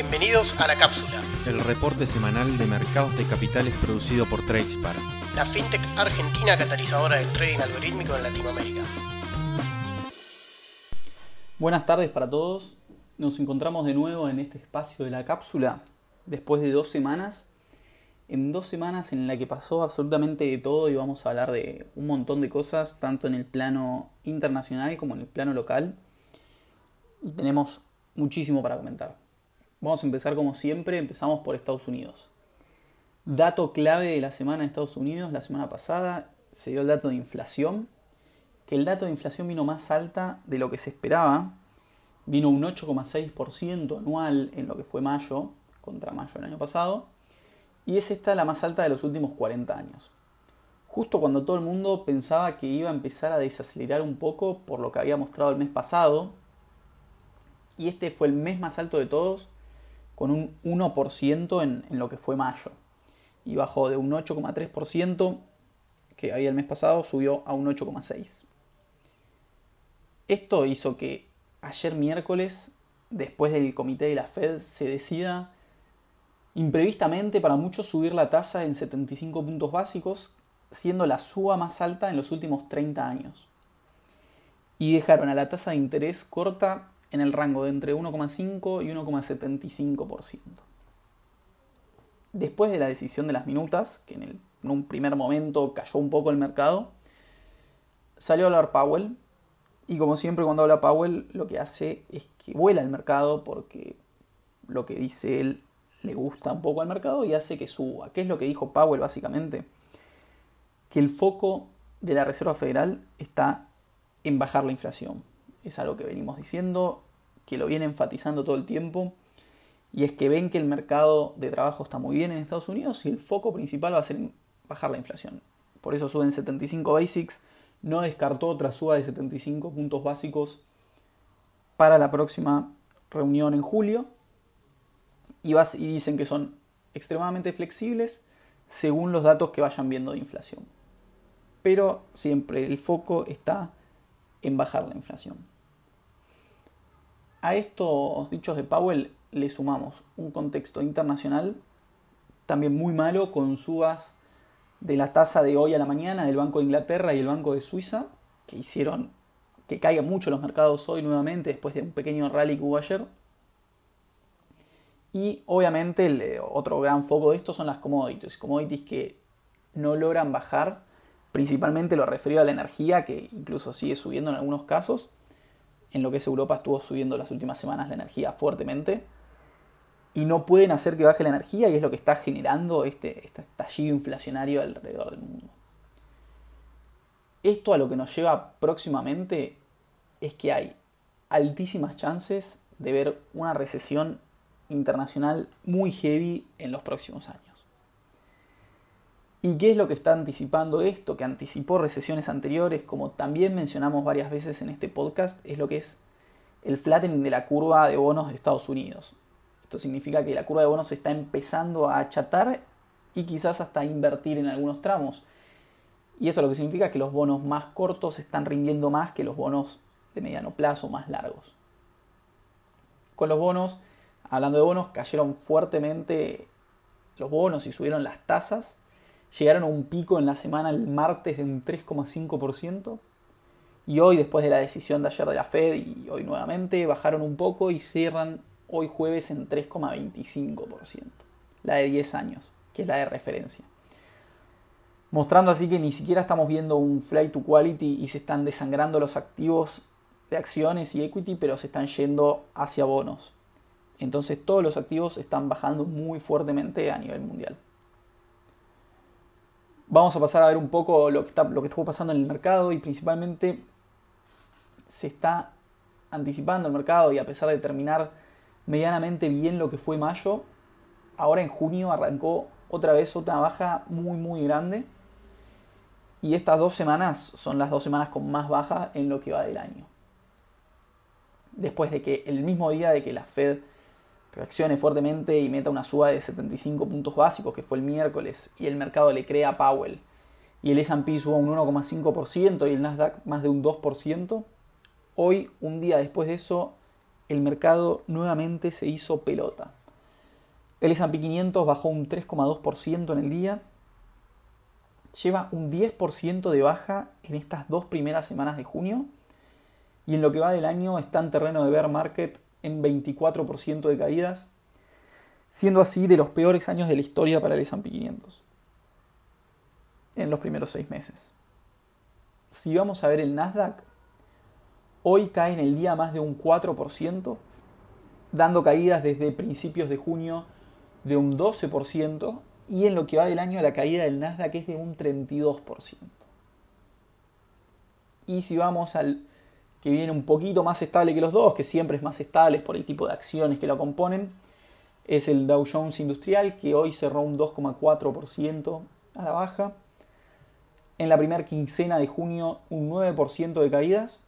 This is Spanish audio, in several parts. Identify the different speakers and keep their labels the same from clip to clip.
Speaker 1: Bienvenidos a La Cápsula,
Speaker 2: el reporte semanal de mercados de capitales producido por Tradespar,
Speaker 1: la fintech argentina catalizadora del trading algorítmico en Latinoamérica.
Speaker 3: Buenas tardes para todos. Nos encontramos de nuevo en este espacio de la cápsula después de dos semanas. En dos semanas en la que pasó absolutamente de todo y vamos a hablar de un montón de cosas, tanto en el plano internacional como en el plano local. Y tenemos muchísimo para comentar. Vamos a empezar como siempre, empezamos por Estados Unidos. Dato clave de la semana en Estados Unidos, la semana pasada se dio el dato de inflación, que el dato de inflación vino más alta de lo que se esperaba, vino un 8,6% anual en lo que fue mayo contra mayo del año pasado, y es esta la más alta de los últimos 40 años. Justo cuando todo el mundo pensaba que iba a empezar a desacelerar un poco por lo que había mostrado el mes pasado, y este fue el mes más alto de todos, con un 1% en, lo que fue mayo. Y bajó de un 8,3% que había el mes pasado, subió a un 8,6%. Esto hizo que ayer miércoles, después del comité de la Fed, se decida imprevistamente para muchos subir la tasa en 75 puntos básicos, siendo la suba más alta en los últimos 30 años. Y dejaron a la tasa de interés corta en el rango de entre 1,5 y 1,75%. Después de la decisión de las minutas, que en, un primer momento cayó un poco el mercado, salió a hablar Powell. Y como siempre cuando habla Powell, lo que hace es que vuela el mercado porque lo que dice él le gusta un poco al mercado y hace que suba. ¿Qué es lo que dijo Powell básicamente? Que el foco de la Reserva Federal está en bajar la inflación es algo que venimos diciendo, que lo viene enfatizando todo el tiempo, y es que ven que el mercado de trabajo está muy bien en Estados Unidos y el foco principal va a ser bajar la inflación. Por eso suben 75 basics, no descartó otra suba de 75 puntos básicos para la próxima reunión en julio, y, y dicen que son extremadamente flexibles según los datos que vayan viendo de inflación. Pero siempre el foco está en bajar la inflación. A estos dichos de Powell le sumamos un contexto internacional también muy malo con subas de la tasa de hoy a la mañana del Banco de Inglaterra y el Banco de Suiza, que hicieron que caigan mucho los mercados hoy nuevamente después de un pequeño rally que hubo ayer. Y obviamente el eh, otro gran foco de esto son las commodities, commodities que no logran bajar principalmente lo referido a la energía, que incluso sigue subiendo en algunos casos. En lo que es Europa estuvo subiendo las últimas semanas la energía fuertemente. Y no pueden hacer que baje la energía y es lo que está generando este, este estallido inflacionario alrededor del mundo. Esto a lo que nos lleva próximamente es que hay altísimas chances de ver una recesión internacional muy heavy en los próximos años. ¿Y qué es lo que está anticipando esto? Que anticipó recesiones anteriores, como también mencionamos varias veces en este podcast, es lo que es el flattening de la curva de bonos de Estados Unidos. Esto significa que la curva de bonos está empezando a achatar y quizás hasta invertir en algunos tramos. Y esto lo que significa que los bonos más cortos están rindiendo más que los bonos de mediano plazo más largos. Con los bonos, hablando de bonos, cayeron fuertemente los bonos y subieron las tasas llegaron a un pico en la semana el martes de un 3,5%. Y hoy, después de la decisión de ayer de la Fed y hoy nuevamente, bajaron un poco y cierran hoy jueves en 3,25%. La de 10 años, que es la de referencia. Mostrando así que ni siquiera estamos viendo un flight to quality y se están desangrando los activos de acciones y equity, pero se están yendo hacia bonos. Entonces todos los activos están bajando muy fuertemente a nivel mundial. Vamos a pasar a ver un poco lo que, estuvo pasando en el mercado y principalmente se está anticipando el mercado y a pesar de terminar medianamente bien lo que fue mayo, ahora en junio arrancó otra vez otra baja muy muy grande y estas dos semanas son las dos semanas con más baja en lo que va del año. Después de que el mismo día de que la Fed reaccione fuertemente y meta una suba de 75 puntos básicos, que fue el miércoles, y el mercado le crea a Powell, y el S&P suba un 1,5% y el Nasdaq más de un 2%, hoy, un día después de eso, el mercado nuevamente se hizo pelota. El S&P 500 bajó un 3,2% en el día. Lleva un 10% de baja en estas dos primeras semanas de junio. Y en lo que va del año está en terreno de bear market en 24% de caídas, siendo así de los peores años de la historia para el S&P 500 en los primeros seis meses. Si vamos a ver el Nasdaq, hoy cae en el día más de un 4%, dando caídas desde principios de junio de un 12%, y en lo que va del año la caída del Nasdaq es de un 32%. Y si vamos al que viene un poquito más estable que los dos, que siempre es más estable por el tipo de acciones que lo componen, es el Dow Jones Industrial, que hoy cerró un 2,4% a la baja. En la primera quincena de junio un 9% de caídas.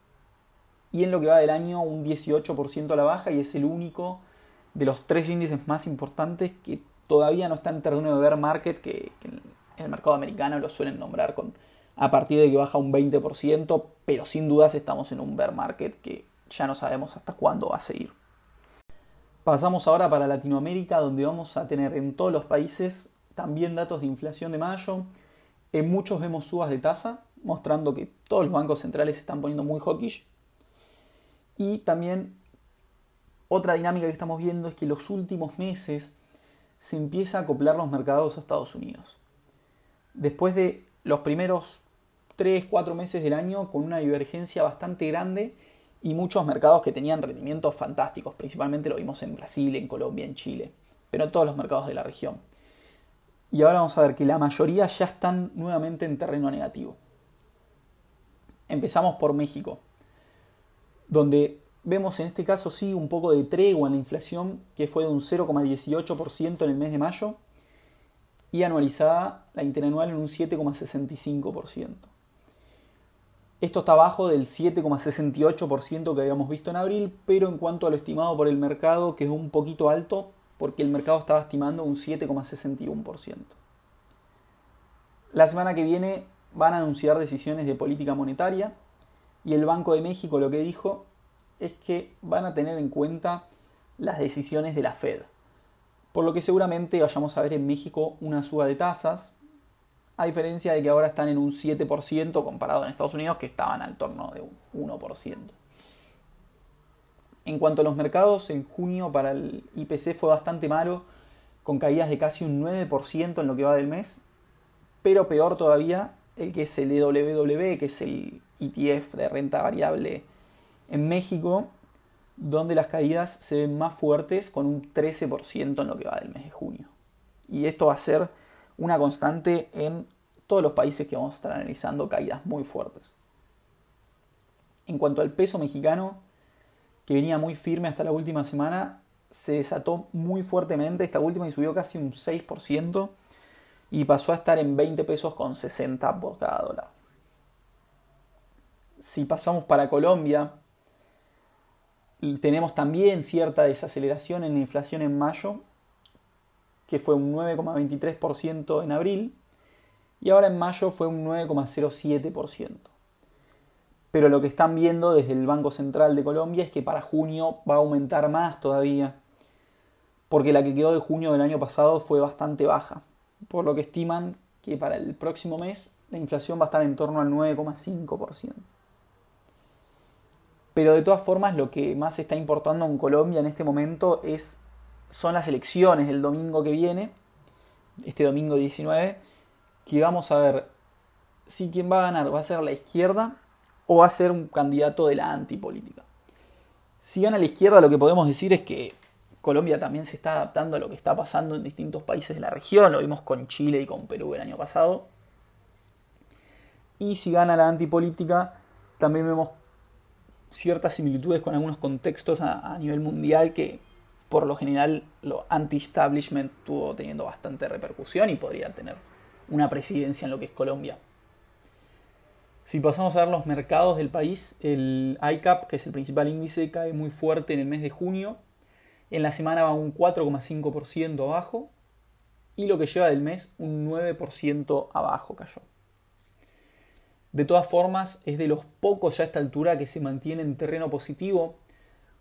Speaker 3: Y en lo que va del año un 18% a la baja y es el único de los tres índices más importantes que todavía no está en terreno de bear market, que, que en el mercado americano lo suelen nombrar con a partir de que baja un 20%, pero sin dudas estamos en un bear market que ya no sabemos hasta cuándo va a seguir. Pasamos ahora para Latinoamérica, donde vamos a tener en todos los países también datos de inflación de mayo. En muchos vemos subas de tasa, mostrando que todos los bancos centrales se están poniendo muy hawkish. Y también otra dinámica que estamos viendo es que los últimos meses se empieza a acoplar los mercados a Estados Unidos. Después de los primeros 3, 4 meses del año con una divergencia bastante grande y muchos mercados que tenían rendimientos fantásticos. Principalmente lo vimos en Brasil, en Colombia, en Chile, pero en todos los mercados de la región. Y ahora vamos a ver que la mayoría ya están nuevamente en terreno negativo. Empezamos por México, donde vemos en este caso sí un poco de tregua en la inflación, que fue de un 0,18% en el mes de mayo, y anualizada la interanual en un 7,65%. Esto está abajo del 7,68% que habíamos visto en abril, pero en cuanto a lo estimado por el mercado quedó un poquito alto porque el mercado estaba estimando un 7,61%. La semana que viene van a anunciar decisiones de política monetaria y el Banco de México lo que dijo es que van a tener en cuenta las decisiones de la Fed. Por lo que seguramente vayamos a ver en México una suba de tasas, a diferencia de que ahora están en un 7% comparado en Estados Unidos que estaban al torno de un 1%. En cuanto a los mercados, en junio para el IPC fue bastante malo, con caídas de casi un 9% en lo que va del mes, pero peor todavía el que es el EWW, que es el ETF de renta variable en México, donde las caídas se ven más fuertes con un 13% en lo que va del mes de junio. Y esto va a ser una constante en todos los países que vamos a estar analizando caídas muy fuertes. En cuanto al peso mexicano, que venía muy firme hasta la última semana, se desató muy fuertemente esta última y subió casi un 6% y pasó a estar en 20 pesos con 60 por cada dólar. Si pasamos para Colombia, tenemos también cierta desaceleración en la inflación en mayo, que fue un 9,23% en abril, y ahora en mayo fue un 9,07%. Pero lo que están viendo desde el Banco Central de Colombia es que para junio va a aumentar más todavía, porque la que quedó de junio del año pasado fue bastante baja, por lo que estiman que para el próximo mes la inflación va a estar en torno al 9,5%. Pero de todas formas lo que más está importando en Colombia en este momento es son las elecciones del domingo que viene, este domingo 19, que vamos a ver si quien va a ganar va a ser la izquierda o va a ser un candidato de la antipolítica. Si gana la izquierda, lo que podemos decir es que Colombia también se está adaptando a lo que está pasando en distintos países de la región, lo vimos con Chile y con Perú el año pasado. Y si gana la antipolítica, también vemos ciertas similitudes con algunos contextos a, a nivel mundial que por lo general lo anti-establishment estuvo teniendo bastante repercusión y podría tener una presidencia en lo que es Colombia. Si pasamos a ver los mercados del país, el ICAP, que es el principal índice, cae muy fuerte en el mes de junio. En la semana va un 4,5% abajo. Y lo que lleva del mes, un 9% abajo cayó. De todas formas, es de los pocos ya a esta altura que se mantiene en terreno positivo,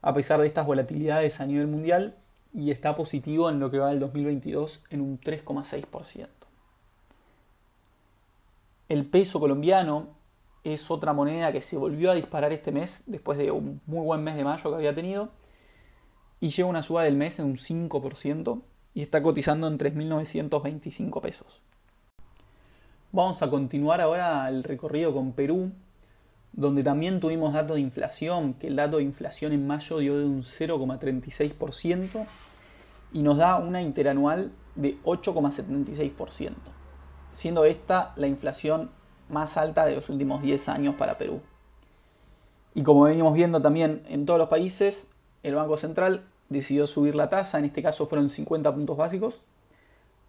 Speaker 3: a pesar de estas volatilidades a nivel mundial, y está positivo en lo que va del 2022 en un 3,6%. El peso colombiano es otra moneda que se volvió a disparar este mes después de un muy buen mes de mayo que había tenido y lleva una suba del mes en un 5% y está cotizando en 3.925 pesos. Vamos a continuar ahora el recorrido con Perú, donde también tuvimos datos de inflación, que el dato de inflación en mayo dio de un 0,36% y nos da una interanual de 8,76%, siendo esta la inflación más alta de los últimos 10 años para Perú. Y como venimos viendo también en todos los países, el Banco Central decidió subir la tasa, en este caso fueron 50 puntos básicos,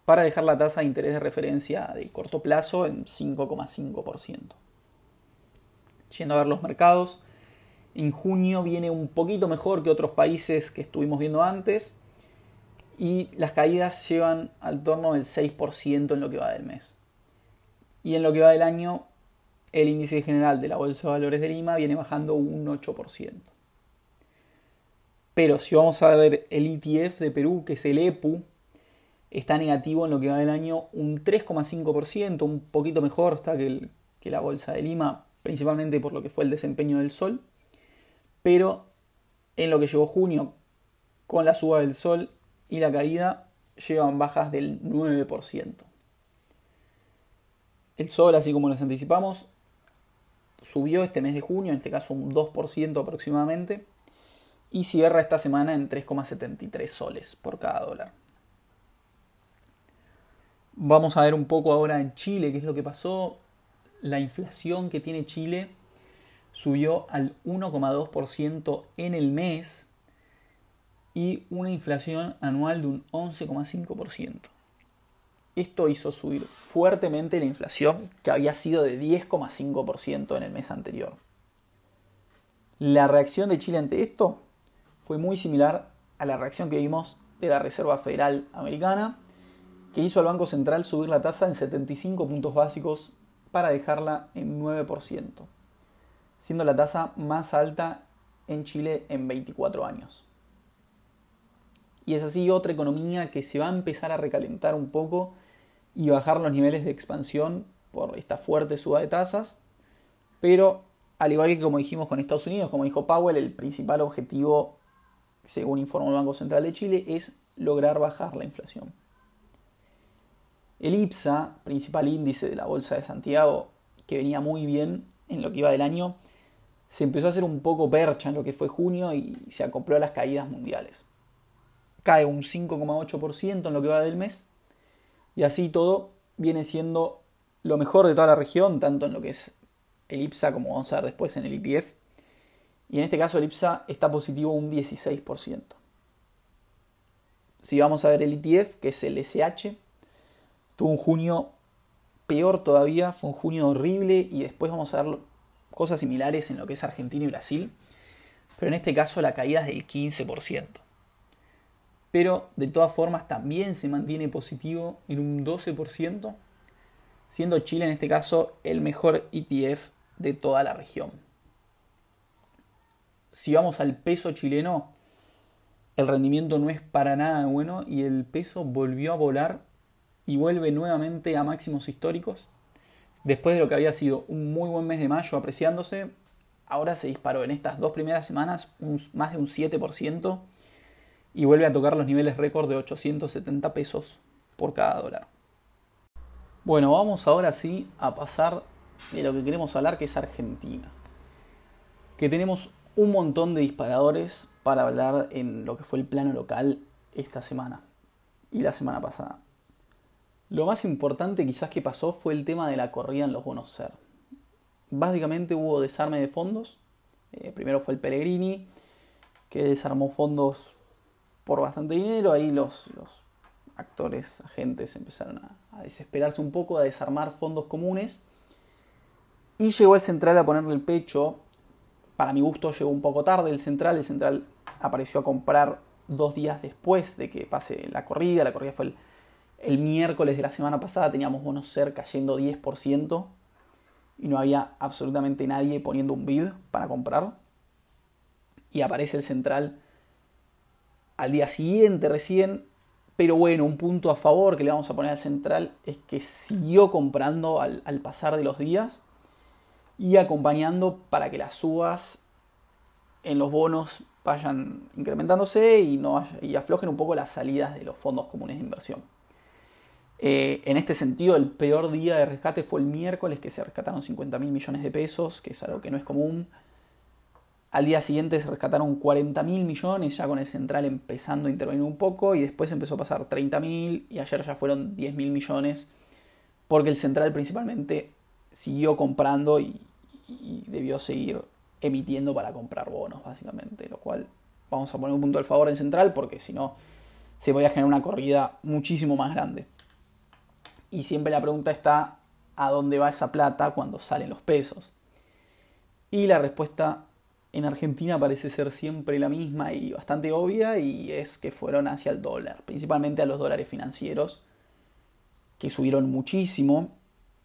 Speaker 3: para dejar la tasa de interés de referencia de corto plazo en 5,5%. Yendo a ver los mercados, en junio viene un poquito mejor que otros países que estuvimos viendo antes y las caídas llevan al torno del 6% en lo que va del mes. Y en lo que va del año, el índice general de la Bolsa de Valores de Lima viene bajando un 8%. Pero si vamos a ver el ETF de Perú, que es el EPU, está negativo en lo que va del año un 3,5%, un poquito mejor que, que la Bolsa de Lima, principalmente por lo que fue el desempeño del sol. Pero en lo que llegó junio, con la suba del sol y la caída, llevan bajas del 9%. El sol, así como nos anticipamos, subió este mes de junio, en este caso un 2% aproximadamente, y cierra esta semana en 3,73 soles por cada dólar. Vamos a ver un poco ahora en Chile qué es lo que pasó. La inflación que tiene Chile subió al 1,2% en el mes y una inflación anual de un 11,5%. Esto hizo subir fuertemente la inflación, que había sido de 10,5% en el mes anterior. La reacción de Chile ante esto fue muy similar a la reacción que vimos de la Reserva Federal Americana, que hizo al Banco Central subir la tasa en 75 puntos básicos para dejarla en 9%, siendo la tasa más alta en Chile en 24 años. Y es así otra economía que se va a empezar a recalentar un poco y bajar los niveles de expansión por esta fuerte suba de tasas. Pero, al igual que como dijimos con Estados Unidos, como dijo Powell, el principal objetivo, según informó el Banco Central de Chile, es lograr bajar la inflación. El IPSA, principal índice de la Bolsa de Santiago, que venía muy bien en lo que iba del año, se empezó a hacer un poco percha en lo que fue junio y se acopló a las caídas mundiales. Cae un 5,8% en lo que va del mes y así todo viene siendo lo mejor de toda la región, tanto en lo que es el IPSA como vamos a ver después en el ETF. Y en este caso el IPSA está positivo un 16%. Si vamos a ver el ETF, que es el SH, tuvo un junio peor todavía, fue un junio horrible y después vamos a ver cosas similares en lo que es Argentina y Brasil. Pero en este caso la caída es del 15% pero de todas formas también se mantiene positivo en un 12%, siendo Chile en este caso el mejor ETF de toda la región. Si vamos al peso chileno, el rendimiento no es para nada bueno y el peso volvió a volar y vuelve nuevamente a máximos históricos. Después de lo que había sido un muy buen mes de mayo apreciándose, ahora se disparó en estas dos primeras semanas más de un 7% y vuelve a tocar los niveles récord de 870 pesos por cada dólar. Bueno, vamos ahora sí a pasar de lo que queremos hablar, que es Argentina. Que tenemos un montón de disparadores para hablar en lo que fue el plano local esta semana y la semana pasada. Lo más importante quizás que pasó fue el tema de la corrida en los bonos SER. Básicamente hubo desarme de fondos. Eh, primero fue el Pellegrini, que desarmó fondos por bastante dinero. Ahí los, los actores, agentes empezaron a, desesperarse un poco, a desarmar fondos comunes. Y llegó el central a ponerle el pecho. Para mi gusto llegó un poco tarde el central. El central apareció a comprar dos días después de que pase la corrida. La corrida fue el, el miércoles de la semana pasada. Teníamos bonos ser cayendo 10%. Y no había absolutamente nadie poniendo un bid para comprar. Y aparece el central al día siguiente recién, pero bueno, un punto a favor que le vamos a poner al central es que siguió comprando al, pasar de los días y acompañando para que las subas en los bonos vayan incrementándose y, no, y aflojen un poco las salidas de los fondos comunes de inversión. Eh, en este sentido, el peor día de rescate fue el miércoles, que se rescataron 50 mil millones de pesos, que es algo que no es común. Al día siguiente se rescataron 40 mil millones, ya con el central empezando a intervenir un poco, y después empezó a pasar 30 mil, y ayer ya fueron 10 mil millones, porque el central principalmente siguió comprando y, y debió seguir emitiendo para comprar bonos, básicamente, lo cual vamos a poner un punto al favor en central, porque si no, se podía generar una corrida muchísimo más grande. Y siempre la pregunta está, ¿a dónde va esa plata cuando salen los pesos? Y la respuesta en Argentina parece ser siempre la misma y bastante obvia y es que fueron hacia el dólar, principalmente a los dólares financieros, que subieron muchísimo,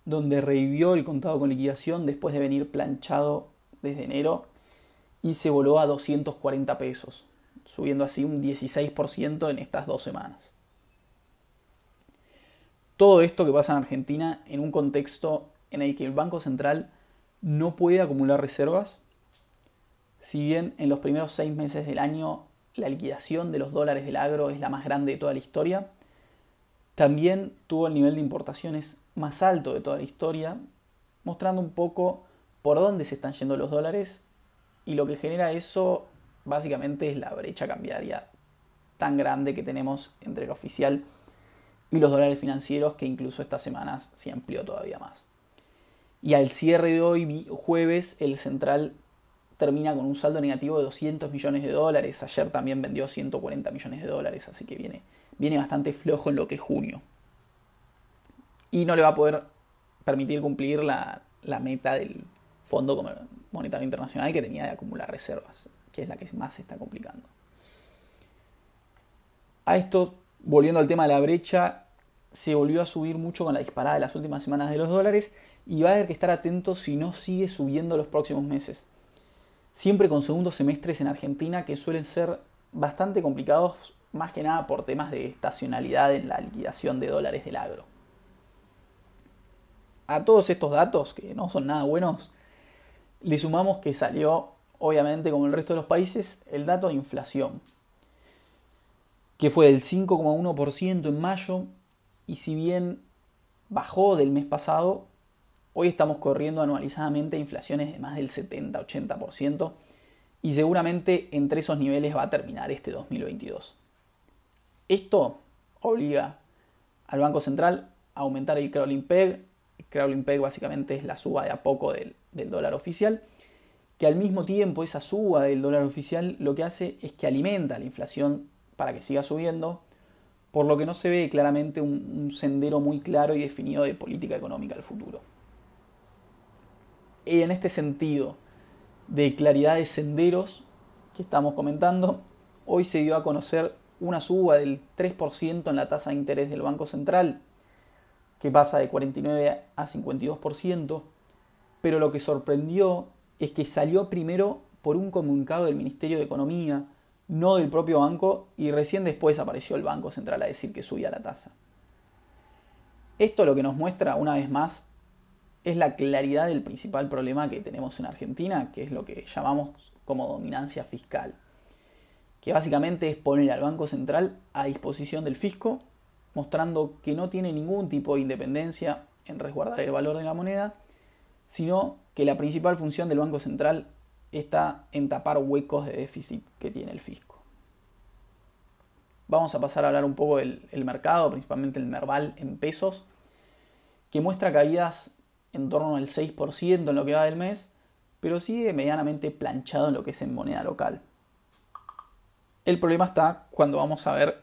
Speaker 3: donde revivió el contado con liquidación después de venir planchado desde enero y se voló a 240 pesos, subiendo así un 16% en estas dos semanas todo esto que pasa en Argentina en un contexto en el que el Banco Central no puede acumular reservas, si bien en los primeros seis meses del año la liquidación de los dólares del agro es la más grande de toda la historia, también tuvo el nivel de importaciones más alto de toda la historia, mostrando un poco por dónde se están yendo los dólares y lo que genera eso básicamente es la brecha cambiaria tan grande que tenemos entre el oficial y los dólares financieros que incluso estas semanas se amplió todavía más. Y al cierre de hoy, jueves, el central termina con un saldo negativo de 200 millones de dólares. Ayer también vendió 140 millones de dólares, así que viene, viene bastante flojo en lo que es junio. Y no le va a poder permitir cumplir la, la meta del Fondo Monetario Internacional que tenía de acumular reservas, que es la que más se está complicando. A esto volviendo al tema de la brecha, se volvió a subir mucho con la disparada de las últimas semanas de los dólares y va a haber que estar atento si no sigue subiendo los próximos meses. Siempre con segundos semestres en Argentina que suelen ser bastante complicados, más que nada por temas de estacionalidad en la liquidación de dólares del agro. A todos estos datos, que no son nada buenos, le sumamos que salió, obviamente como el resto de los países, el dato de inflación, que fue del 5,1% en mayo y si bien bajó del mes pasado, hoy estamos corriendo anualizadamente inflaciones de más del 70-80% y seguramente entre esos niveles va a terminar este 2022. Esto obliga al Banco Central a aumentar el crawling peg. El crawling peg básicamente es la suba de a poco del, del dólar oficial, que al mismo tiempo esa suba del dólar oficial lo que hace es que alimenta la inflación para que siga subiendo, por lo que no se ve claramente un, sendero muy claro y definido de política económica al futuro. Y en este sentido de claridad de senderos que estamos comentando, hoy se dio a conocer una suba del 3% en la tasa de interés del Banco Central, que pasa de 49 a 52%, pero lo que sorprendió es que salió primero por un comunicado del Ministerio de Economía, no del propio banco, y recién después apareció el Banco Central a decir que subía la tasa. Esto lo que nos muestra, una vez más, es la claridad del principal problema que tenemos en Argentina, que es lo que llamamos como dominancia fiscal, que básicamente es poner al Banco Central a disposición del fisco, mostrando que no tiene ningún tipo de independencia en resguardar el valor de la moneda, sino que la principal función del Banco Central está en tapar huecos de déficit que tiene el fisco. Vamos a pasar a hablar un poco del mercado, principalmente el Merval en pesos, que muestra caídas en torno al 6% en lo que va del mes, pero sigue medianamente planchado en lo que es en moneda local. El problema está cuando vamos a ver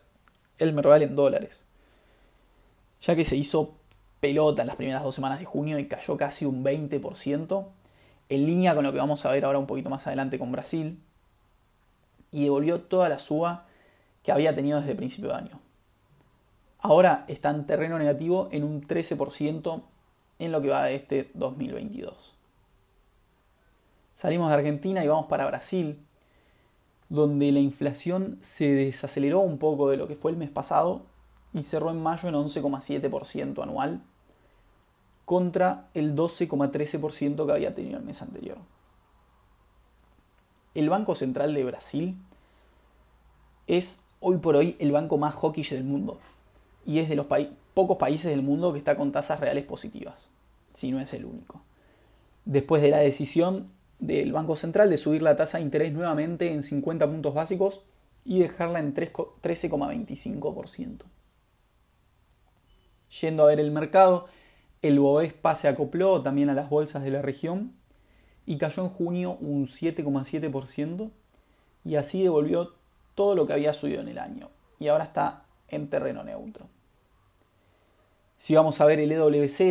Speaker 3: el Merval en dólares, ya que se hizo pelota en las primeras dos semanas de junio y cayó casi un 20%, en línea con lo que vamos a ver ahora un poquito más adelante con Brasil, y devolvió toda la suba que había tenido desde principio de año. Ahora está en terreno negativo en un 13% en lo que va de este 2022. Salimos de Argentina y vamos para Brasil. donde la inflación se desaceleró un poco de lo que fue el mes pasado y cerró en mayo en 11,7% anual contra el 12,13% que había tenido el mes anterior. El Banco Central de Brasil es hoy por hoy el banco más hawkish del mundo y es de los pocos países del mundo que está con tasas reales positivas, si no es el único. Después de la decisión del Banco Central de subir la tasa de interés nuevamente en 50 puntos básicos y dejarla en 13,25%. Yendo a ver el mercado, el Bovespa se acopló también a las bolsas de la región y cayó en junio un 7,7% y así devolvió todo lo que había subido en el año y ahora está en terreno neutro. Si vamos a ver el EWZ,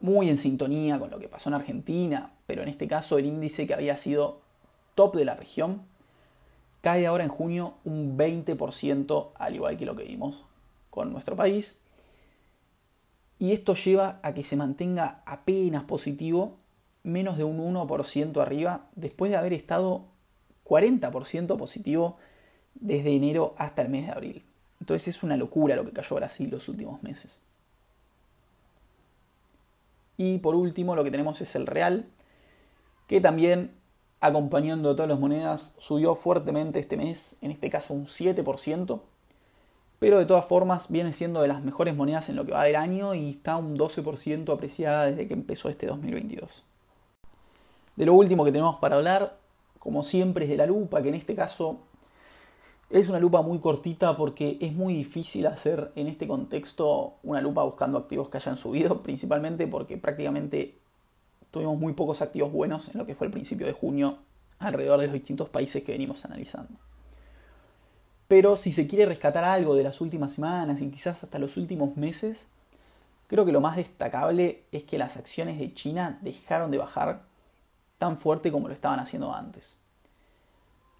Speaker 3: muy en sintonía con lo que pasó en Argentina, pero en este caso el índice que había sido top de la región, cae ahora en junio un 20%, al igual que lo que vimos con nuestro país. Y esto lleva a que se mantenga apenas positivo, menos de un 1% arriba, después de haber estado 40% positivo desde enero hasta el mes de abril. Entonces es una locura lo que cayó Brasil los últimos meses. Y por último lo que tenemos es el real, que también acompañando a todas las monedas subió fuertemente este mes, en este caso un 7%, pero de todas formas viene siendo de las mejores monedas en lo que va del año y está un 12% apreciada desde que empezó este 2022. De lo último que tenemos para hablar, como siempre, es de la lupa, que en este caso es una lupa muy cortita porque es muy difícil hacer en este contexto una lupa buscando activos que hayan subido, principalmente porque prácticamente tuvimos muy pocos activos buenos en lo que fue el principio de junio alrededor de los distintos países que venimos analizando. Pero si se quiere rescatar algo de las últimas semanas y quizás hasta los últimos meses, creo que lo más destacable es que las acciones de China dejaron de bajar tan fuerte como lo estaban haciendo antes.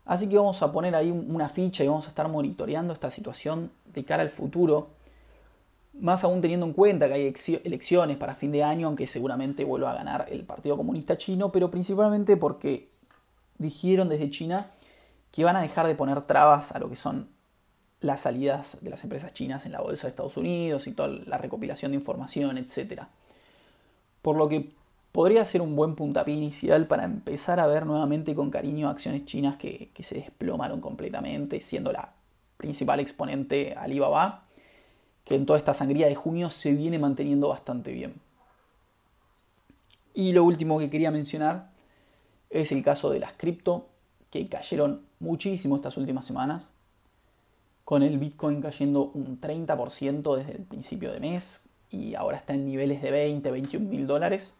Speaker 3: Así que vamos a poner ahí una ficha y vamos a estar monitoreando esta situación de cara al futuro. Más aún teniendo en cuenta que hay elecciones para fin de año, aunque seguramente vuelva a ganar el Partido Comunista Chino, pero principalmente porque dijeron desde China que van a dejar de poner trabas a lo que son las salidas de las empresas chinas en la bolsa de Estados Unidos y toda la recopilación de información, etc. Por lo que podría ser un buen puntapié inicial para empezar a ver nuevamente con cariño acciones chinas que, se desplomaron completamente, siendo la principal exponente Alibaba, que en toda esta sangría de junio se viene manteniendo bastante bien. Y lo último que quería mencionar es el caso de las cripto, que cayeron muchísimo estas últimas semanas, con el Bitcoin cayendo un 30% desde el principio de mes y ahora está en niveles de 20, 21 mil dólares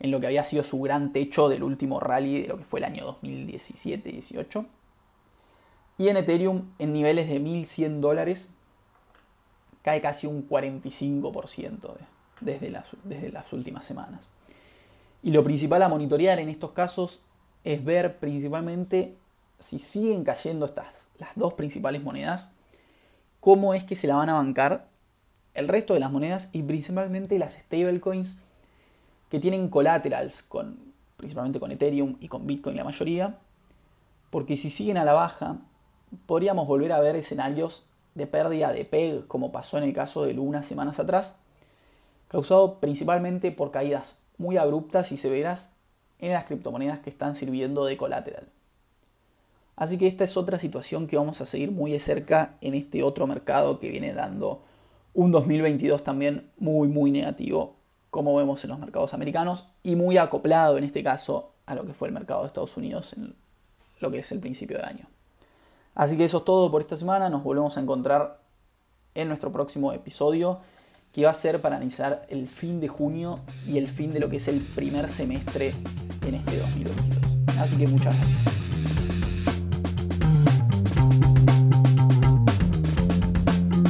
Speaker 3: en lo que había sido su gran techo del último rally de lo que fue el año 2017-18. Y en Ethereum, en niveles de 1100 dólares, cae casi un 45% desde, las, desde las últimas semanas. Y lo principal a monitorear en estos casos es ver principalmente si siguen cayendo estas, las dos principales monedas, cómo es que se la van a bancar el resto de las monedas y principalmente las stablecoins que tienen collaterals, con, principalmente con Ethereum y con Bitcoin la mayoría, porque si siguen a la baja, podríamos volver a ver escenarios de pérdida de PEG, como pasó en el caso de Luna semanas atrás, causado principalmente por caídas muy abruptas y severas en las criptomonedas que están sirviendo de colateral. Así que esta es otra situación que vamos a seguir muy de cerca en este otro mercado que viene dando un 2022 también muy muy negativo como vemos en los mercados americanos, y muy acoplado en este caso a lo que fue el mercado de Estados Unidos en lo que es el principio de año. Así que eso es todo por esta semana, nos volvemos a encontrar en nuestro próximo episodio, que va a ser para analizar el fin de junio y el fin de lo que es el primer semestre en este 2022. Así que muchas gracias.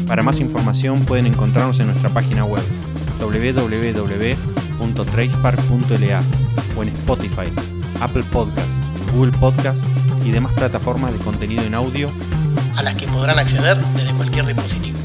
Speaker 2: Para más información pueden encontrarnos en nuestra página web www.tracepark.la o en Spotify, Apple Podcasts, Google Podcasts y demás plataformas de contenido en audio
Speaker 1: a las que podrán acceder desde cualquier dispositivo.